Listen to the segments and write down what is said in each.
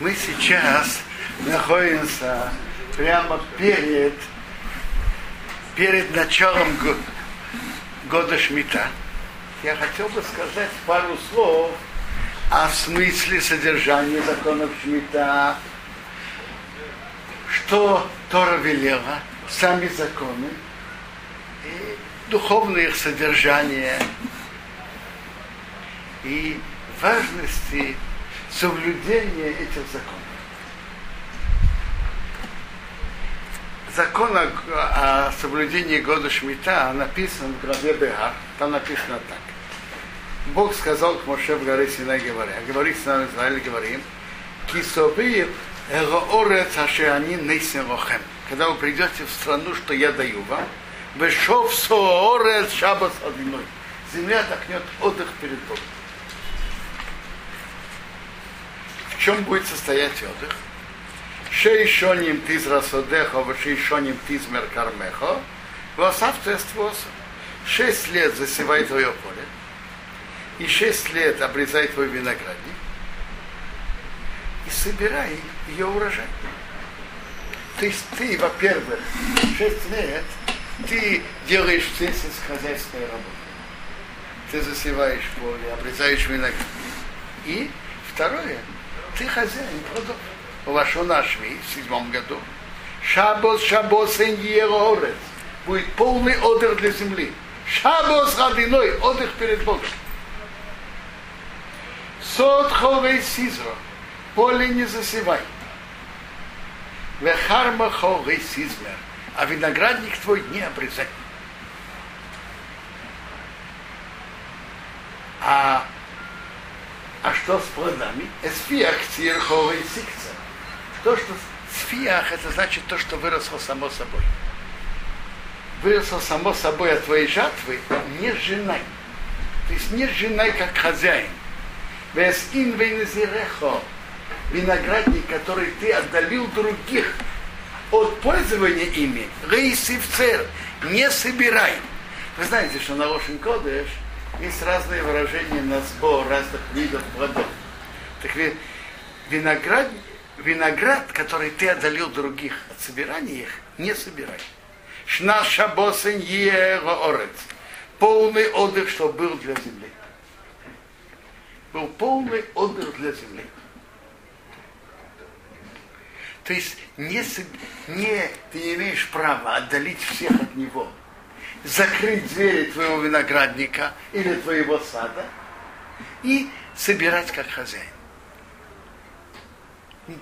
Мы сейчас находимся прямо перед, перед началом года Шмита. Я хотел бы сказать пару слов о смысле содержания законов Шмита, что Тора велела, сами законы, и духовное их содержание, и важности соблюдения этих законов. Закон о, о соблюдении года Шмита написан в главе Беар. Там написано так. Бог сказал к Моше в горе Синай говоря, говори с нами, Израиль, говорим, лохем. Когда вы придете в страну, что я даю вам, вешов соорец шабас одиной. Земля такнет отдых перед Богом. Чем будет состоять отдых? Шейшоним тиз расодеха, шейшоним тиз меркармеха, восавто эствоса. Шесть лет засевай твое поле, и шесть лет обрезай твой виноградник, и собирай ее урожай. То есть ты, во-первых, шесть лет ты делаешь все сельскохозяйственные работы. Ты засеваешь поле, обрезаешь виноград. И второе, ты хозяин плодов. Вашу нашми в седьмом году. Шабос, шабос, орец. Будет полный отдых для земли. Шабос родиной, отдых перед Богом. Сот ховей сизро. Поле не засевай. Вехарма ховей сизмер. А виноградник твой не обрезай. А а что с плодами? Эсфиах цирховый сикца. То, что сфиах, это значит то, что выросло само собой. Выросло само собой от твоей жатвы, не женай. То есть не женай как хозяин. Вес ин. Виноградник, который ты отдалил других от пользования ими, рейси в цель, не собирай. Вы знаете, что на Лошен Кодеш есть разные выражения на сбор разных видов плодов. Так виноград, виноград, который ты отдалил других от собирания их, не собирай. Шна шабосен орец. Полный отдых, что был для земли. Был полный отдых для земли. То есть не, не, ты не имеешь права отдалить всех от него закрыть двери твоего виноградника или твоего сада и собирать как хозяин.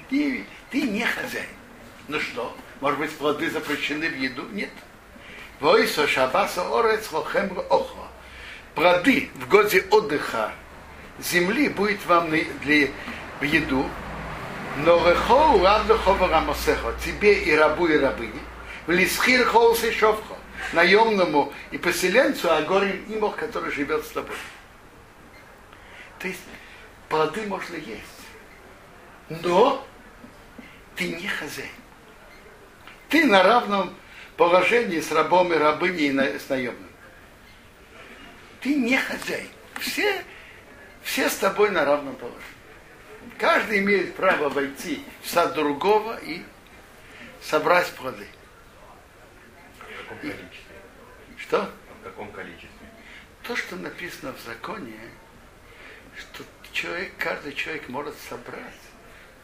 Ты, ты не хозяин. Ну что, может быть, плоды запрещены в еду? Нет. Войсо шабаса орец лохем охо. Плоды в годе отдыха земли будет вам для, в еду, но рехо равдухова рамосехо, тебе и рабу и рабыне, в лисхир холсе шовхо наемному и поселенцу, а горе имох, который живет с тобой. То есть плоды можно есть. Но ты не хозяин. Ты на равном положении с рабом и рабыней и с наемным. Ты не хозяин. Все, все с тобой на равном положении. Каждый имеет право войти в сад другого и собрать плоды. И, что? В каком количестве? То, что написано в законе, что человек, каждый человек может собрать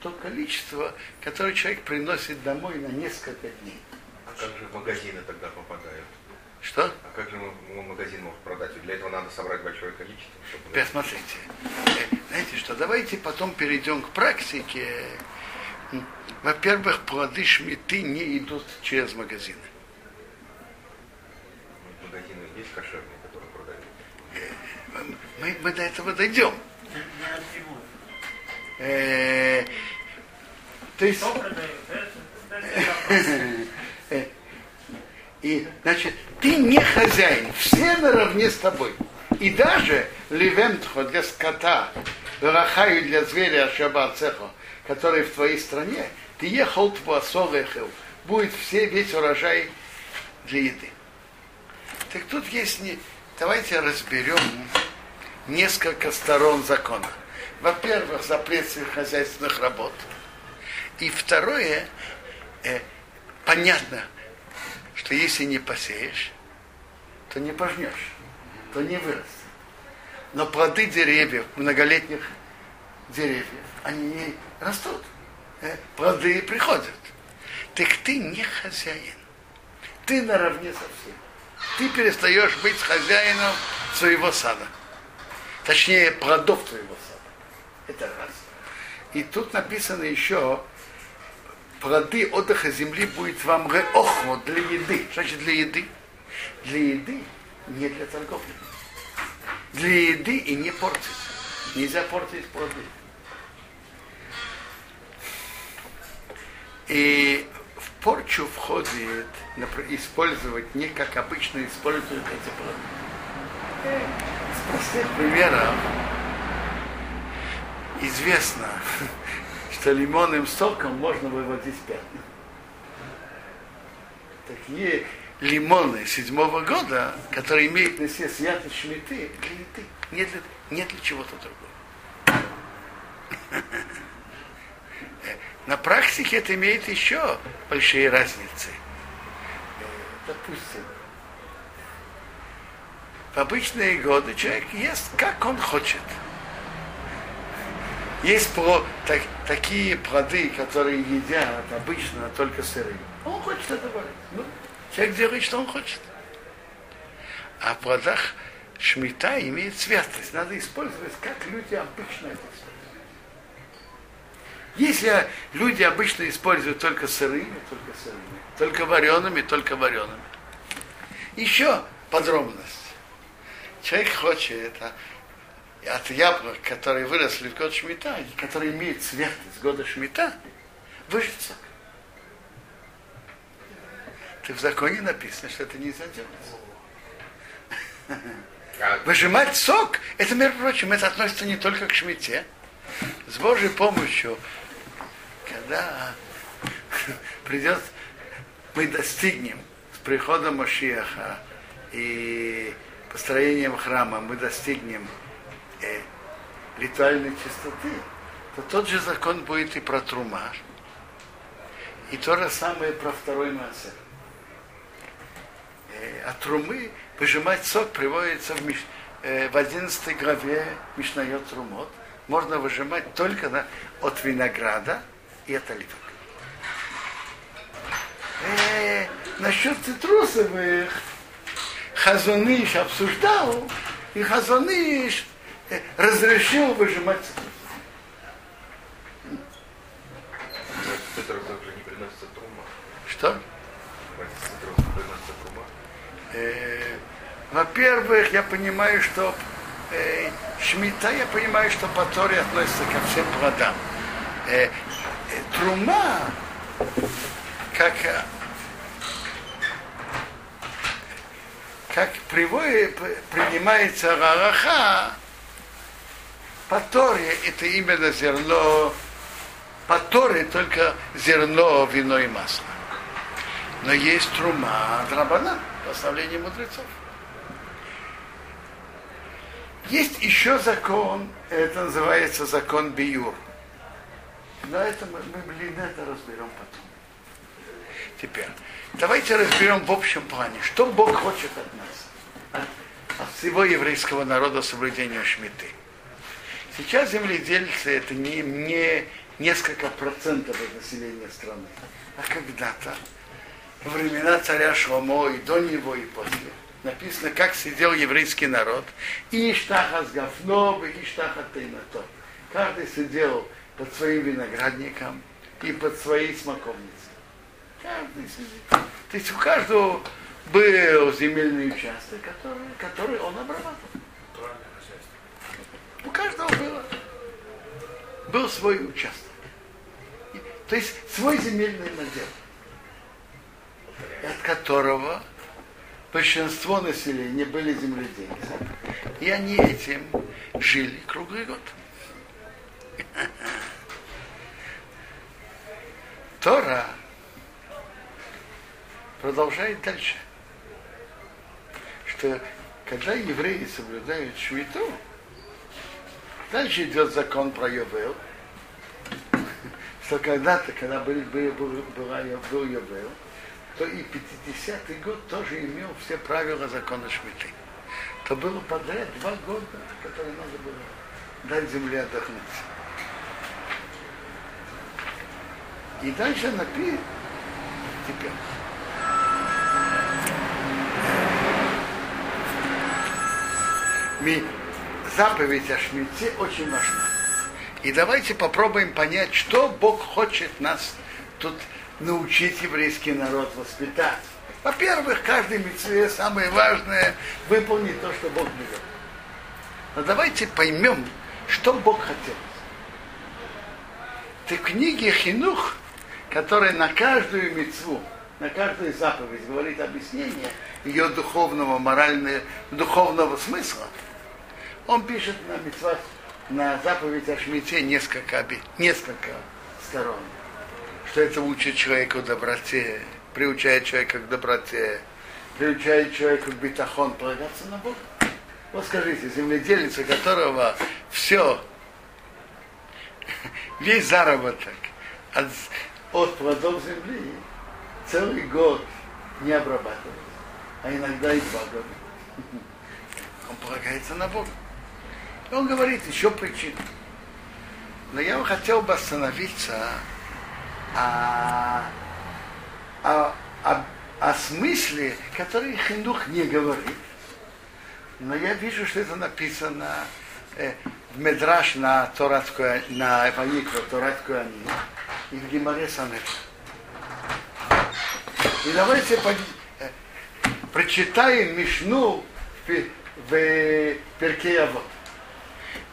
то количество, которое человек приносит домой на несколько дней. А как же магазины тогда попадают? Что? А как же магазин может продать? Для этого надо собрать большое количество. Чтобы... Теперь смотрите. Э, знаете что, давайте потом перейдем к практике. Во-первых, плоды шмиты не идут через магазины. есть кошерные, которые продают? Мы, мы до этого дойдем. Э, то есть... И, значит, ты не хозяин, все наравне с тобой. И даже ливентхо для скота, рахаю для зверя шаба цехо, который в твоей стране, ты ехал твоя будет все весь урожай для еды. Так тут есть не... Давайте разберем несколько сторон закона. Во-первых, запрет хозяйственных работ. И второе, э, понятно, что если не посеешь, то не пожнешь, то не вырастет. Но плоды деревьев, многолетних деревьев, они не растут. Э, плоды приходят. Так ты не хозяин. Ты наравне со всем. Ты перестаешь быть хозяином своего сада. Точнее, плодов твоего сада. Это раз. И тут написано еще, плоды отдыха земли будет вам реохмо для еды. Что значит для еды? Для еды, не для торговли. Для еды и не портить. Нельзя портить плоды. И в порчу входит использовать не как обычно используют эти плоды. Простых примеров известно, что лимонным соком можно выводить пятна. Такие лимоны седьмого года, которые имеют на себе святый шмиты, для еды, не для, не для чего-то другого. На практике это имеет еще большие разницы. Допустим, в обычные годы человек ест, как он хочет. Есть про, так, такие плоды, которые едят обычно только сырые. Он хочет это варить. Ну, человек делает, что он хочет. А в плодах шмита имеет святость. Надо использовать, как люди обычно это используют. Если люди обычно используют только сырыми, только сырыми, только вареными, только вареными. Еще подробность. Человек хочет а, от яблок, которые выросли в год Шмита, которые имеют святость года Шмита, выжить сок. Ты в законе написано, что это нельзя делать. Выжимать сок, это, между прочим, это относится не только к шмите. С Божьей помощью, когда придет, мы достигнем с приходом Машиаха и построением храма, мы достигнем э, ритуальной чистоты, то тот же закон будет и про трумаш, и то же самое про второй массер. Э, от трумы выжимать сок приводится в, Миш, э, в 11 главе Мишнайот Трумот. Можно выжимать только на, от винограда и от оливок. Э, насчет цитрусовых Хазуныш обсуждал, и Хазуныш разрешил выжимать. Цитрус также не приносится трума. Что? Э, во-первых, я понимаю, что э, шмита, я понимаю, что по Торе относится ко всем плодам. Э, э, трума, как, как приводит, принимается рараха, по это именно зерно, по только зерно, вино и масло. Но есть трума драбана, постановление мудрецов. Есть еще закон, это называется закон Биюр. Но это мы блин, это разберем потом. Теперь, давайте разберем в общем плане, что Бог хочет от нас, от, от всего еврейского народа соблюдения шмиты. Сейчас земледельцы это не, не несколько процентов от населения страны, а когда-то, во времена царя Шломо и до него и после, написано, как сидел еврейский народ, и Иштаха с Гафнов, и Иштаха Тейнато. Каждый сидел под своим виноградником и под своей смоковницей. Каждый. То есть у каждого был земельный участок, который, который он обрабатывал. У каждого было. Был свой участок. То есть свой земельный надел, от которого большинство населения были земледельцы. И они этим жили круглый год. Тора продолжает дальше, что когда евреи соблюдают швиту, дальше идет закон про Йовел, что когда-то, когда был, был, был, был Йовел, то и 50-й год тоже имел все правила закона Шмиты. То было подряд два года, которые надо было дать земле отдохнуть. И дальше напи теперь. Заповедь о Шмите очень важна. И давайте попробуем понять, что Бог хочет нас тут научить еврейский народ воспитать. Во-первых, каждый митцве самое важное выполнить то, что Бог берет. Но давайте поймем, что Бог хотел. Ты в книге Хинух, которая на каждую мецву, на каждую заповедь говорит объяснение ее духовного, морального, духовного смысла, он пишет на мецвах, на заповедь о Шмите несколько, несколько сторон что это учит человека доброте, приучает человека к доброте, приучает человека к битахон, полагаться на Бога. Вот скажите, земледелец, у которого все, весь заработок от, от плодов земли целый год не обрабатывает, а иногда и два года. Он полагается на Бога. Он говорит еще причину. Но я бы хотел бы остановиться о, о, о, о смысле, который Хиндух не говорит. Но я вижу, что это написано э, в Медраш на Торатскую, на Ваникро, Торатскую Ани, и в Гимаре Санет. И давайте по, э, прочитаем Мишну в, в Перкеявод.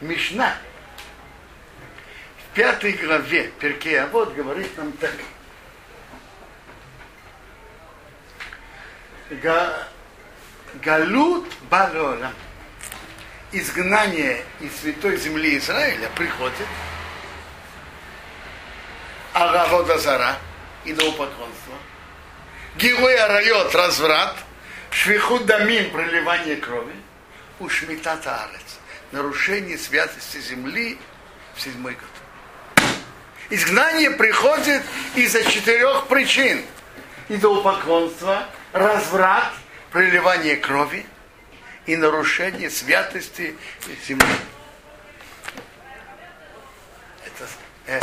Мишна пятой главе Перкея вот говорит нам так. Галут Балола. Изгнание из святой земли Израиля приходит. Аравода Зара, идолопоклонство. Гилой Арайот, разврат. Швиху Дамим, проливание крови. Ушмитата Арец. Нарушение святости земли в седьмой год. Изгнание приходит из-за четырех причин. Идолопоклонство, разврат, проливание крови и нарушение святости земли. Это, э,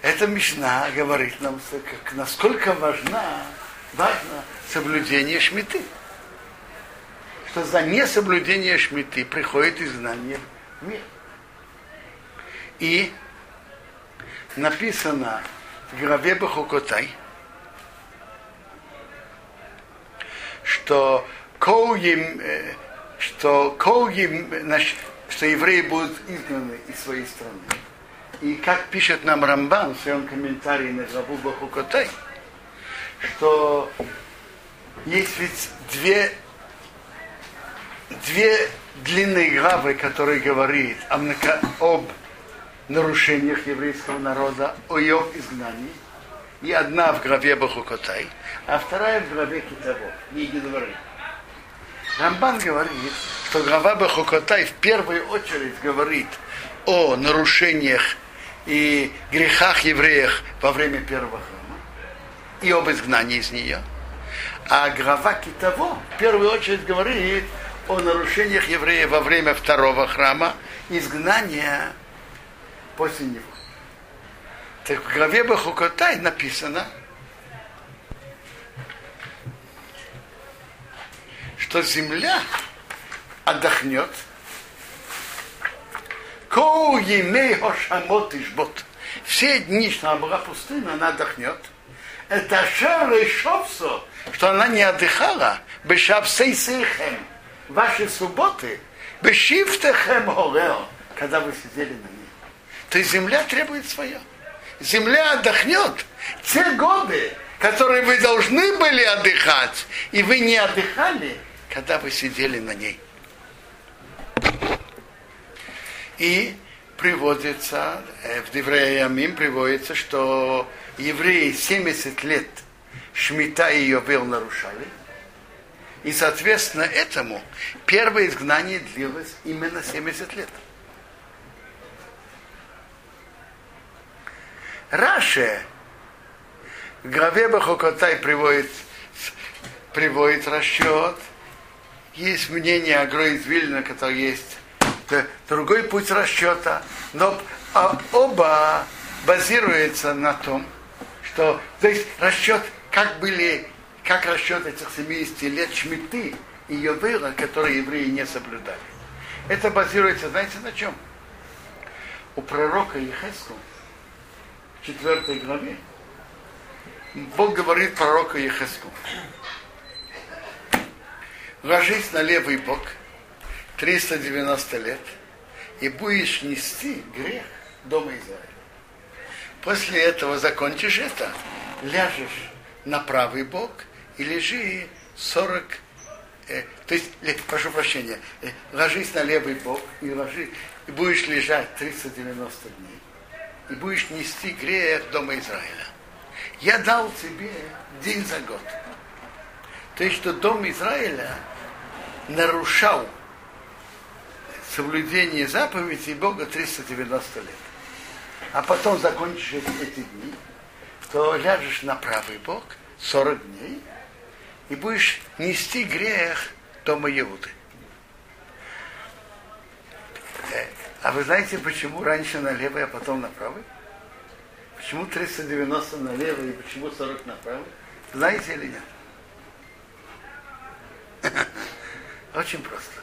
эта Мишна говорит нам, как, насколько важна, важно соблюдение шмиты. Что за несоблюдение шмиты приходит изгнание в мир. И написано в главе Бахукотай, что коуим, э, что коуим, что евреи будут изгнаны из своей страны. И как пишет нам Рамбан в своем комментарии на главу Бахукотай, что есть ведь две, две длинные главы, которые говорит об нарушениях еврейского народа, о ее изгнании. И одна в главе Бахукотай, а вторая в главе Китаво, книги дворы. Рамбан говорит, что глава Бахукотай в первую очередь говорит о нарушениях и грехах евреев во время первого храма и об изгнании из нее. А глава Китаво в первую очередь говорит о нарушениях евреев во время второго храма, изгнания после него. Так в главе Бахукотай написано, что земля отдохнет, Коу емей хошамот ишбот. Все дни, что она была пустына, она отдохнет. Это шар и что она не отдыхала. Бешапсей сейхем. Ваши субботы. Бешифтехем горел. Когда вы сидели на ней то есть земля требует свое. Земля отдохнет. Те годы, которые вы должны были отдыхать, и вы не отдыхали, когда вы сидели на ней. И приводится, э, в Девреямим приводится, что евреи 70 лет Шмита и Йовел нарушали. И, соответственно, этому первое изгнание длилось именно 70 лет. Раше в главе Бахокотай приводит, приводит расчет. Есть мнение Агро из который есть другой путь расчета. Но оба базируются на том, что то есть расчет, как были, как расчет этих 70 лет Шмиты и Йовыра, которые евреи не соблюдали. Это базируется, знаете, на чем? У пророка Ехеску в 4 главе Бог говорит пророку Ехеску. Ложись на левый бок 390 лет и будешь нести грех дома Израиля. После этого закончишь это, ляжешь на правый бок и лежи 40 э, то есть, прошу прощения, э, ложись на левый бок и ложи, и будешь лежать 390 дней, и будешь нести грех дома Израиля. Я дал тебе день за год. То есть, что дом Израиля нарушал соблюдение заповедей Бога 390 лет а потом закончишь эти дни, то ляжешь на правый бок 40 дней и будешь нести грех дома Иуды. Э, а вы знаете, почему раньше на левый, а потом на правый? Почему 390 на левый и почему 40 на правый? Знаете или нет? Очень просто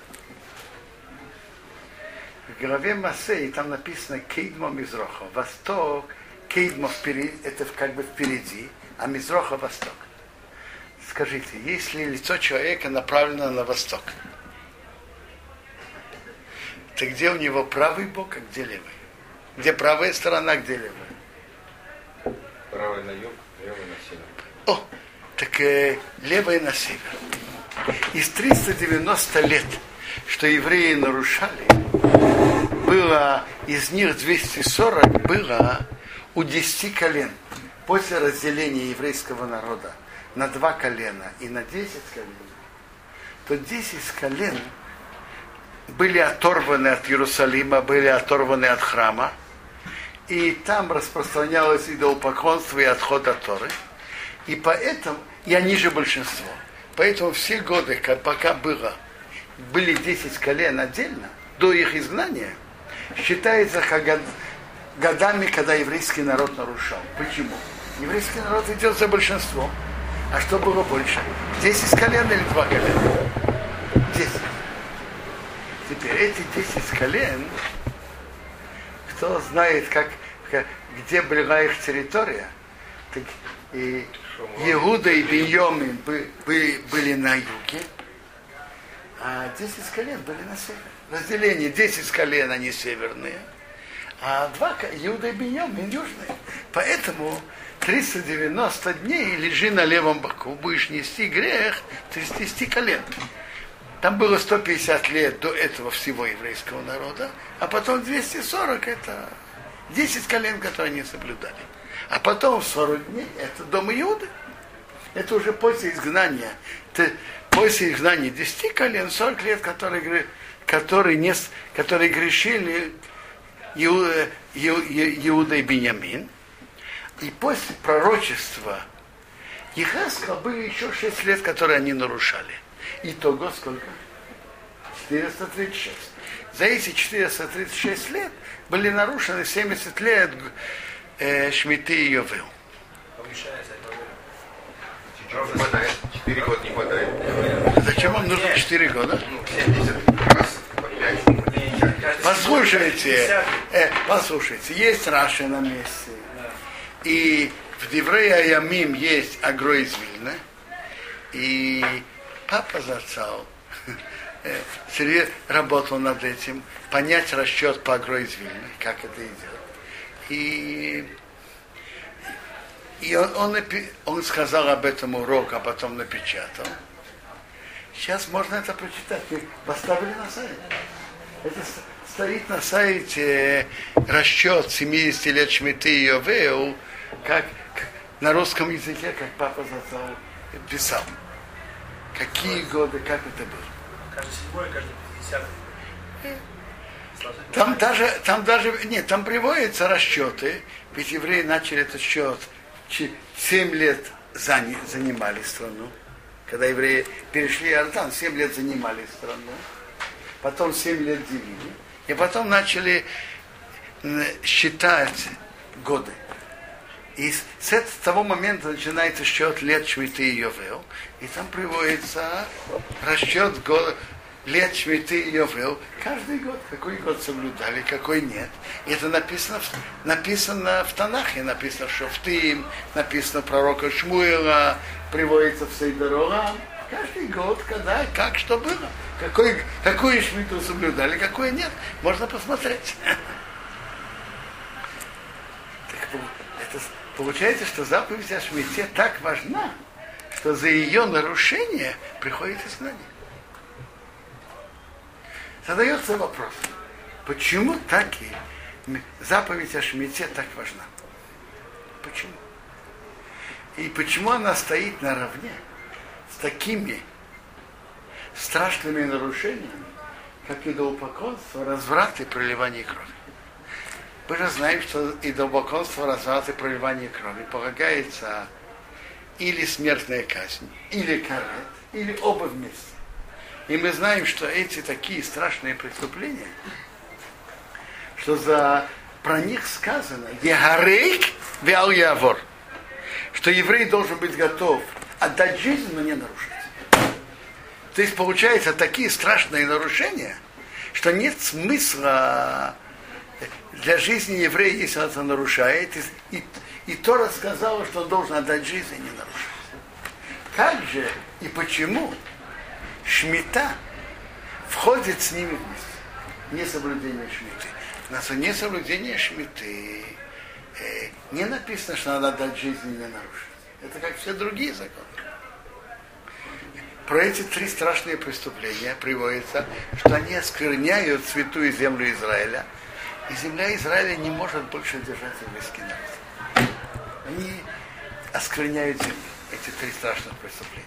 в главе Масей там написано Кейдмо Мизроха. Восток, Кейдмо впереди, это как бы впереди, а Мизроха восток. Скажите, если лицо человека направлено на восток, то где у него правый бок, а где левый? Где правая сторона, а где левая? Правый на юг, левый на север. О, так э, левая на север. Из 390 лет, что евреи нарушали, было, из них 240 было у 10 колен. После разделения еврейского народа на два колена и на 10 колен, то 10 колен были оторваны от Иерусалима, были оторваны от храма, и там распространялось идолопоклонство и отход от Торы. И поэтому, и они же большинство. Поэтому все годы, как пока было, были 10 колен отдельно, до их изгнания – считается как годами, когда еврейский народ нарушал. Почему? Еврейский народ идет за большинством. А что было больше? Десять колен или два колена? Десять. Теперь эти десять колен, кто знает, как, где была их территория, так и Иуда и Беньомин были, были на юге, а десять колен были на севере разделение 10 колен, они северные, а два Иуда и Беньямин южные. Поэтому 390 дней лежи на левом боку, будешь нести грех 30 колен. Там было 150 лет до этого всего еврейского народа, а потом 240 это 10 колен, которые не соблюдали. А потом 40 дней это дом Иуды. Это уже после изгнания. Это после изгнания 10 колен, 40 лет, которые которые, не, которые грешили Иуда, Иуда и Беньямин. И после пророчества Ехаска были еще 6 лет, которые они нарушали. Итого сколько? 436. За эти 436 лет были нарушены 70 лет э, Шмиты и Йовел. Четыре года не хватает. Зачем вам нужно 4 года? Ну, 70 раз Послушайте, э, послушайте, есть Раши на месте. И в Деврея Ямим есть Агро из Вильна. И папа зацал э, работал над этим, понять расчет по Агро из Вильна, как это идет. И и он, он, он сказал об этом урок, а потом напечатал. Сейчас можно это прочитать. Поставили на сайт. Это стоит на сайте расчет 70 лет Шмиты и Йовеу, как, на русском языке, как папа Зацал писал. Какие годы, как это было. Каждый седьмой, каждый пятидесятый. Там даже, там даже, нет, там приводятся расчеты, ведь евреи начали этот счет, 7 лет занимали страну, когда евреи перешли Иордан, 7 лет занимали страну, потом 7 лет делили, и потом начали считать годы. И с, с того момента начинается счет лет Шмиты и Йовел, и там приводится расчет года, лет Шмиты и Йовел, каждый год, какой год соблюдали, какой нет. И это написано, написано в Танахе, написано в Шофтим, написано пророка Шмуила, приводится в Сейдорора. Каждый год, когда, как, что было. Какой, какую шмиту соблюдали, какой нет. Можно посмотреть. Так, это получается, что заповедь о шмите так важна, что за ее нарушение приходит изгнание. Задается вопрос, почему так и заповедь о шмите так важна? Почему? И почему она стоит наравне с такими страшными нарушениями, как идолопоклонство, разврат и проливание крови? Мы же знаем, что идолопоклонство, разврат и проливание крови полагается или смертная казнь, или карет, или оба вместе. И мы знаем, что эти такие страшные преступления, что за про них сказано Егарейк вял явор, что еврей должен быть готов отдать жизнь, но не нарушить. То есть получается такие страшные нарушения, что нет смысла для жизни еврея, если он это нарушает. И, и, и Тора сказала, что он должен отдать жизнь и не нарушить. Как же и почему шмита входит с ними вместе. Несоблюдение шмиты. На несоблюдение шмиты э, не написано, что надо дать жизнь и не нарушить. Это как все другие законы. Про эти три страшные преступления приводится, что они оскверняют святую землю Израиля, и земля Израиля не может больше держать еврейский народ. Они оскверняют землю, эти три страшных преступления.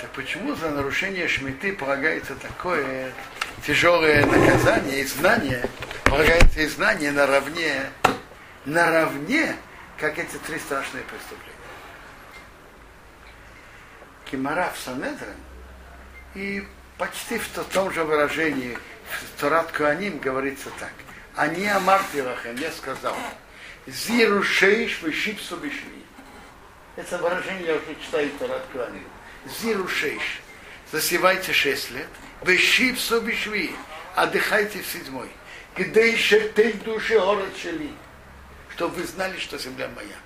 Так почему за нарушение шмиты полагается такое тяжелое наказание, изгнание, полагается изгнание наравне, наравне, как эти три страшные преступления. Кимара в Санедрен и почти в том же выражении в Торат Куаним говорится так. Они Амартирахем, я сказал, Зиру шейш вышипсу бишви. Это выражение я уже читаю в Торат Куаним зиру шейш. Засевайте шесть лет. Вещив собишви. Отдыхайте в седьмой. Где еще ты души город шели. Чтобы вы знали, что земля моя.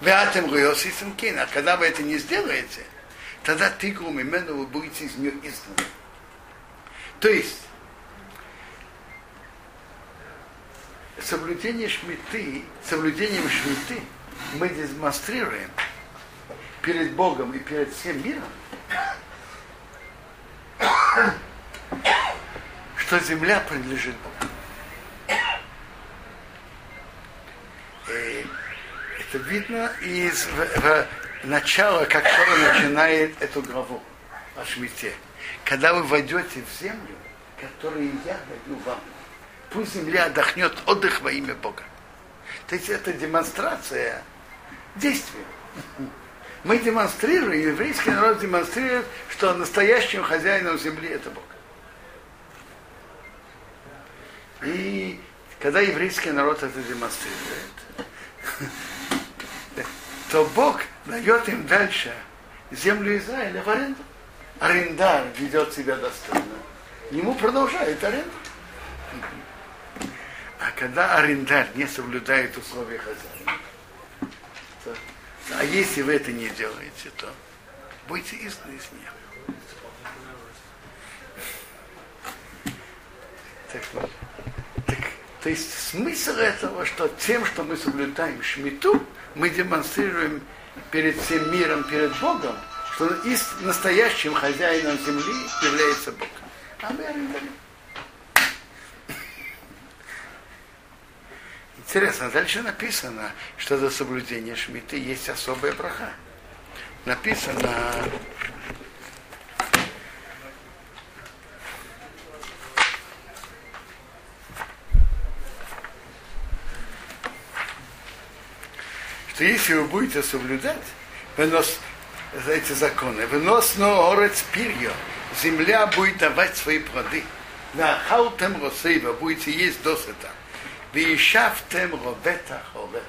Вы атем гуйоси А когда вы это не сделаете, тогда тигру мимену вы будете из нее изгнаны. То есть, соблюдение шмиты, соблюдением шмиты мы демонстрируем, перед Богом и перед всем миром, что земля принадлежит Богу. И это видно из в, в начала, как Тора начинает эту главу о Шмите. Когда вы войдете в землю, которую я даю вам, пусть земля отдохнет отдых во имя Бога. То есть это демонстрация действия мы демонстрируем, еврейский народ демонстрирует, что настоящим хозяином земли это Бог. И когда еврейский народ это демонстрирует, то Бог дает им дальше землю Израиля в аренду. Арендар ведет себя достойно. Ему продолжает аренду. А когда арендар не соблюдает условия хозяина, а если вы это не делаете, то будете изгнаны из нее. Так, так, то есть смысл этого, что тем, что мы соблюдаем шмиту, мы демонстрируем перед всем миром, перед Богом, что настоящим хозяином земли является Бог. А мы Интересно, дальше написано, что за соблюдение шмиты есть особая браха. Написано, что если вы будете соблюдать вынос, эти законы, вынос но орец пирьё, земля будет давать свои плоды. На халтем росейва будете есть досыта. Вы ищавтем ровета холе.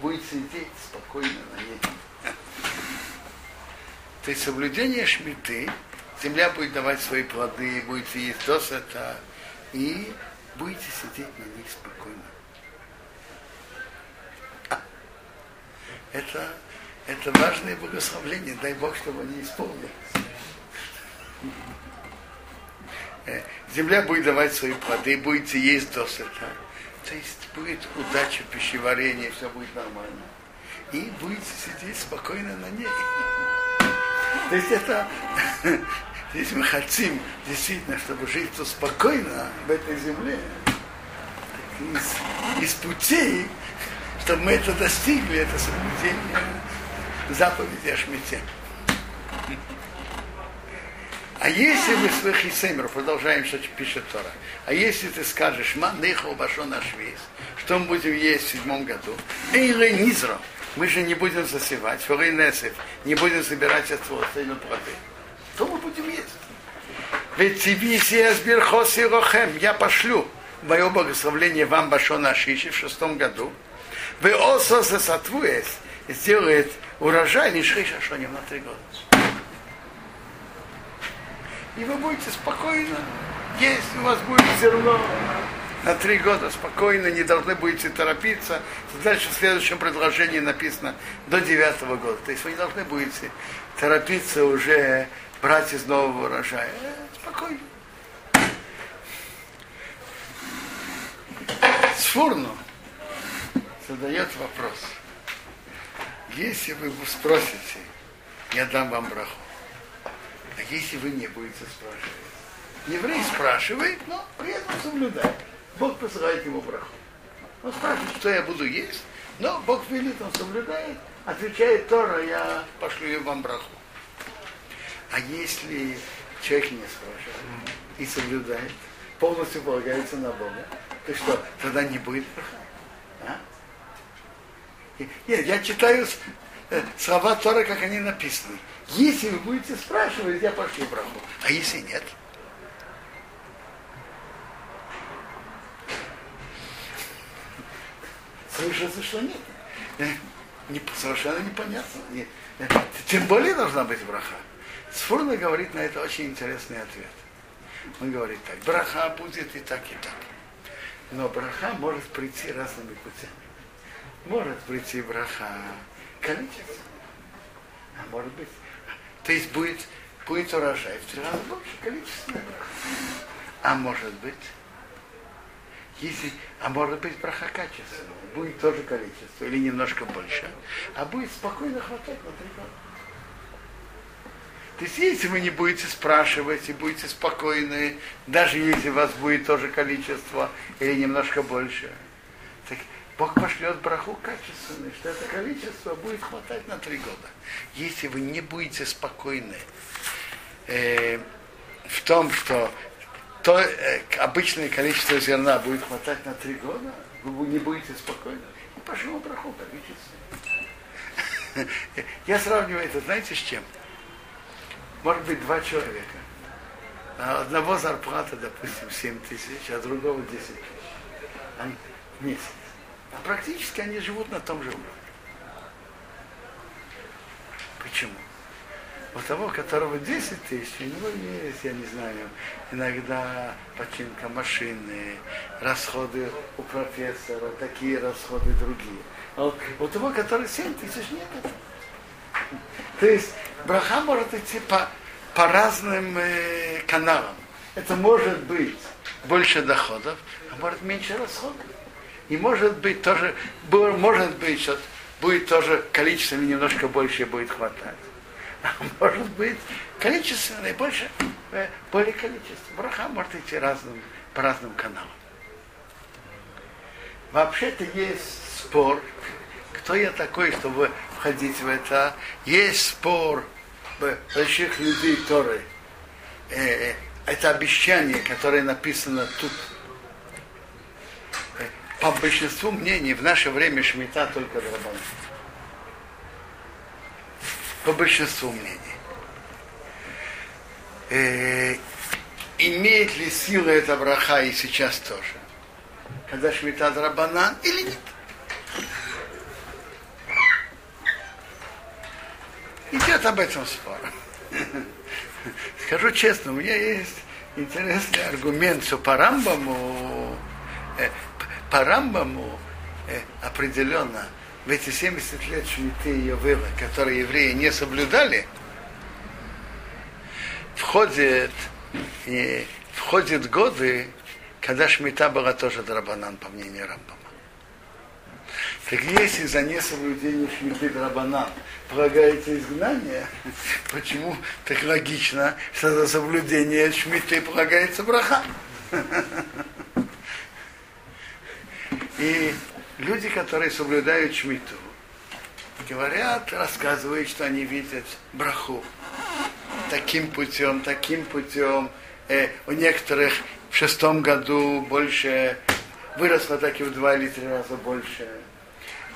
Будете сидеть спокойно на ней. То есть соблюдение шмиты, земля будет давать свои плоды, будете есть досыта, и будете сидеть на них спокойно. Это, это важное благословление. Дай Бог, чтобы они исполнились. Э, земля будет давать свои плоды, будете есть досыта. То есть будет удача в пищеварении, все будет нормально. И будете сидеть спокойно на ней. То есть это, если мы хотим действительно, чтобы жить спокойно в этой земле, из, из путей, чтобы мы это достигли, это соблюдение заповеди о шмите. А если вы своих Хисемер, продолжаем, что пишет Тора, а если ты скажешь, ма нехал башон ашвиз, что мы будем есть в седьмом году, эйре низро, мы же не будем засевать, форей несев, не будем собирать от своего сына плоды, то мы будем есть. Ведь тебе я пошлю мое благословление вам башона ашиши в шестом году, вы осо сатвуес, сделает урожай лишь шашоним на три года и вы будете спокойно есть, у вас будет зерно на три года спокойно, не должны будете торопиться. Дальше в следующем предложении написано до девятого года. То есть вы не должны будете торопиться уже брать из нового урожая. Э, спокойно. Сфурну задает вопрос. Если вы спросите, я дам вам браху. А если вы не будете спрашивать? Еврей спрашивает, но при этом соблюдает. Бог посылает ему браху. Он спрашивает, что я буду есть, но Бог велит, он соблюдает, отвечает Тора, я пошлю вам браху. А если человек не спрашивает и соблюдает, полностью полагается на Бога, то что, тогда не будет браха? Нет, я читаю э, слова Тора, как они написаны. Если вы будете спрашивать, я пошлю браху. А если нет? Слышится, что нет. Э, не, совершенно непонятно. Нет. Э, тем более должна быть браха. Сфурна говорит на это очень интересный ответ. Он говорит так, браха будет и так, и так. Но браха может прийти разными путями. Может прийти браха количеством, а может быть. То есть будет, будет урожай в три раза больше количество. А может быть, если, а может быть браха качественная, будет тоже количество, или немножко больше, а будет спокойно хватать на три года. То есть, если вы не будете спрашивать и будете спокойны, даже если у вас будет тоже количество или немножко больше, так Бог пошлет браху качественный, что это количество будет хватать на три года. Если вы не будете спокойны э, в том, что то э, обычное количество зерна будет хватать на три года, вы не будете спокойны. И пошло браху количество. Я сравниваю это, знаете, с чем? Может быть, два человека. Одного зарплата, допустим, 7 тысяч, а другого 10 тысяч. Месяц. Практически они живут на том же уровне. Почему? У того, которого 10 тысяч, у него есть, я не знаю, иногда починка машины, расходы у профессора, такие расходы другие. А у того, который 7 тысяч, нет. То есть браха может идти по, по разным э, каналам. Это может быть больше доходов, а может меньше расходов. И может быть тоже, может быть, что будет тоже количество немножко больше будет хватать. А может быть, количественно и больше, э, более количество. Браха может идти разным, по разным каналам. Вообще-то есть спор, кто я такой, чтобы входить в это. Есть спор больших людей, которые э, э, это обещание, которое написано тут по большинству мнений в наше время шмита только драбан. по большинству мнений. Э, имеет ли сила эта браха и сейчас тоже? Когда шмита рабанан или нет? Идет об этом спор. Скажу честно, у меня есть интересный аргумент, по Рамбаму, э, по Рамбаму э, определенно в эти 70 лет Шмиты и Йовела, которые евреи не соблюдали, входит, и входят годы, когда Шмита была тоже Драбанан, по мнению Рамбама. Так если за несоблюдение Шмиты Драбанан полагается изгнание, почему так логично, что за соблюдение Шмиты полагается браха? И люди, которые соблюдают Шмиту, говорят, рассказывают, что они видят браху таким путем, таким путем. Э, у некоторых в шестом году больше выросло так и в два или три раза больше.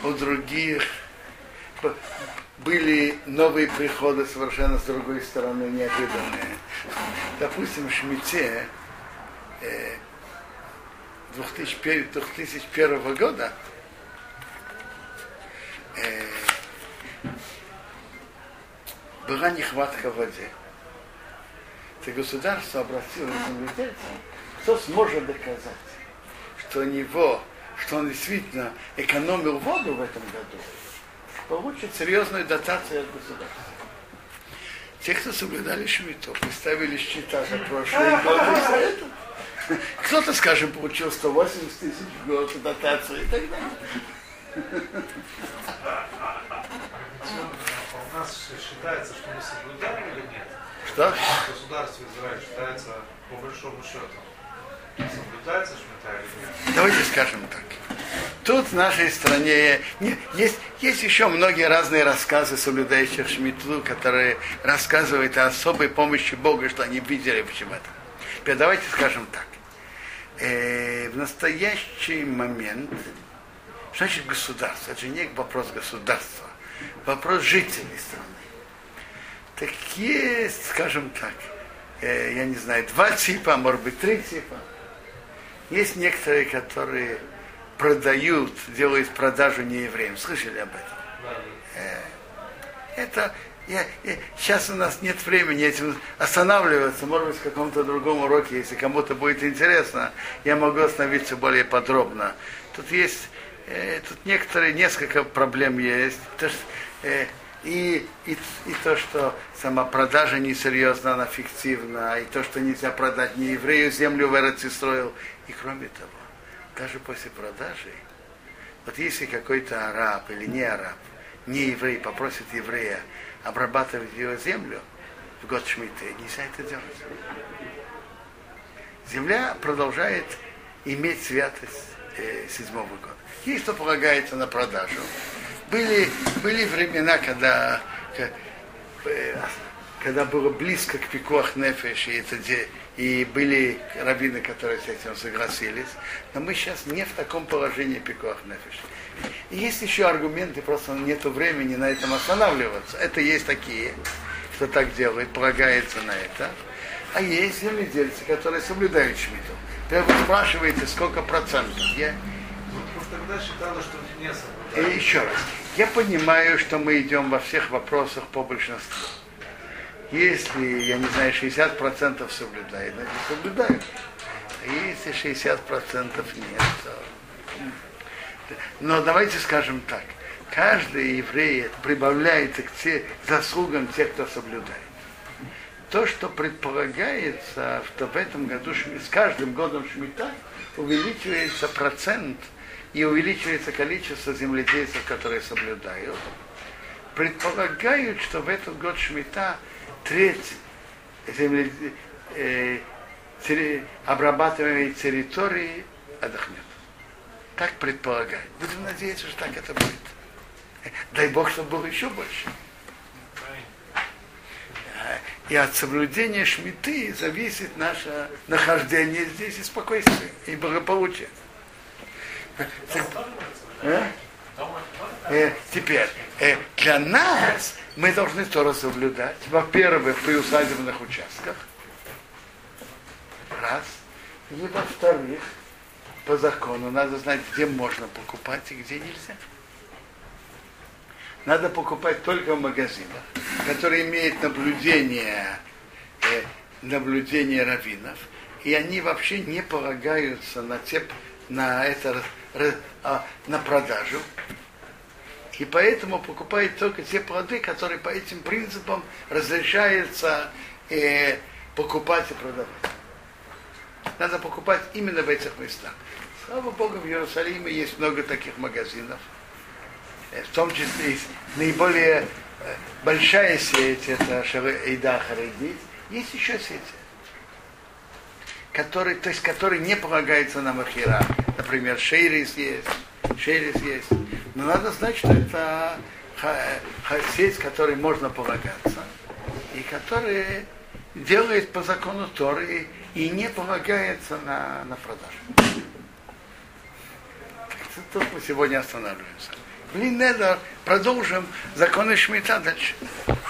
У других были новые приходы совершенно с другой стороны, неожиданные. Допустим, в Шмите э, 2001, 2001 года э, была нехватка воды. Это государство обратилось к земледельцам, кто сможет доказать, что у него, что он действительно экономил воду в этом году, получит серьезную дотацию от государства. Те, кто соблюдали шмиту, представили счета за прошлые годы, кто-то, скажем, получил 180 тысяч в год дотацию и так далее. У нас считается, что мы соблюдаем или нет? Что? Государство Израиль считается по большому счету. Соблюдается шмита или нет? Давайте скажем так. Тут в нашей стране не, есть, есть еще многие разные рассказы соблюдающих Шмиту, которые рассказывают о особой помощи Бога, что они видели в чем это. Теперь давайте скажем так. Э, в настоящий момент, что значит государство? Это же не вопрос государства, вопрос жителей страны. Так есть, скажем так, э, я не знаю, два типа, а может быть три типа. Есть некоторые, которые продают, делают продажу неевреям. Слышали об этом? Э, это я, я, сейчас у нас нет времени этим останавливаться, может быть, в каком-то другом уроке, если кому-то будет интересно, я могу остановиться более подробно. Тут есть, э, тут некоторые, несколько проблем есть. То, что, э, и, и, и то, что сама продажа несерьезна, она фиктивна, и то, что нельзя продать не еврею землю в Эрцисроил. И кроме того, даже после продажи, вот если какой-то араб или не араб, не еврей попросит еврея обрабатывать его землю в год Шмиты, нельзя это делать. Земля продолжает иметь святость э, седьмого года. Есть кто полагается на продажу. Были, были времена, когда, э, когда было близко к пикуах нефеш, и, это, и были раввины, которые с этим согласились. Но мы сейчас не в таком положении пикуах нефеш. Есть еще аргументы, просто нет времени на этом останавливаться. Это есть такие, кто так делает, полагается на это. А есть земледельцы, которые соблюдают шмиту. Вы спрашиваете, сколько процентов. Я... Ну, тогда считалось, что не соблюдают. И еще раз. Я понимаю, что мы идем во всех вопросах по большинству. Если, я не знаю, 60% соблюдают, значит соблюдают. А если 60% нет, то но давайте скажем так. Каждый еврей прибавляется к те, заслугам тех, кто соблюдает. То, что предполагается, что в этом году с каждым годом Шмита увеличивается процент и увеличивается количество земледельцев, которые соблюдают, предполагают, что в этот год Шмита треть земле, э, обрабатываемой территории отдохнет. Так предполагают. Будем надеяться, что так это будет. Дай Бог, чтобы было еще больше. И от соблюдения шмиты зависит наше нахождение здесь и спокойствие, и благополучие. А? Э, теперь, э, для нас мы должны Тору соблюдать. Во-первых, при усадебных участках. Раз. И во-вторых, по закону надо знать, где можно покупать и где нельзя. Надо покупать только в магазинах, которые имеют наблюдение, э, наблюдение раввинов, и они вообще не полагаются на, те, на, это, а, на продажу. И поэтому покупают только те плоды, которые по этим принципам разрешается э, покупать и продавать. Надо покупать именно в этих местах. Слава Богу, в Иерусалиме есть много таких магазинов. Э, В том числе есть наиболее э, большая сеть, это Эйда Харидит. Есть еще сети, которые, то есть, которые не полагаются на махира. Например, Шейрис есть, Шейрис есть. Но надо знать, что это сеть, которой можно полагаться, и которая делает по закону Торы и не полагается на, на продажу. Тут мы сегодня останавливаемся. Блин, надо продолжим законы Шмита дальше.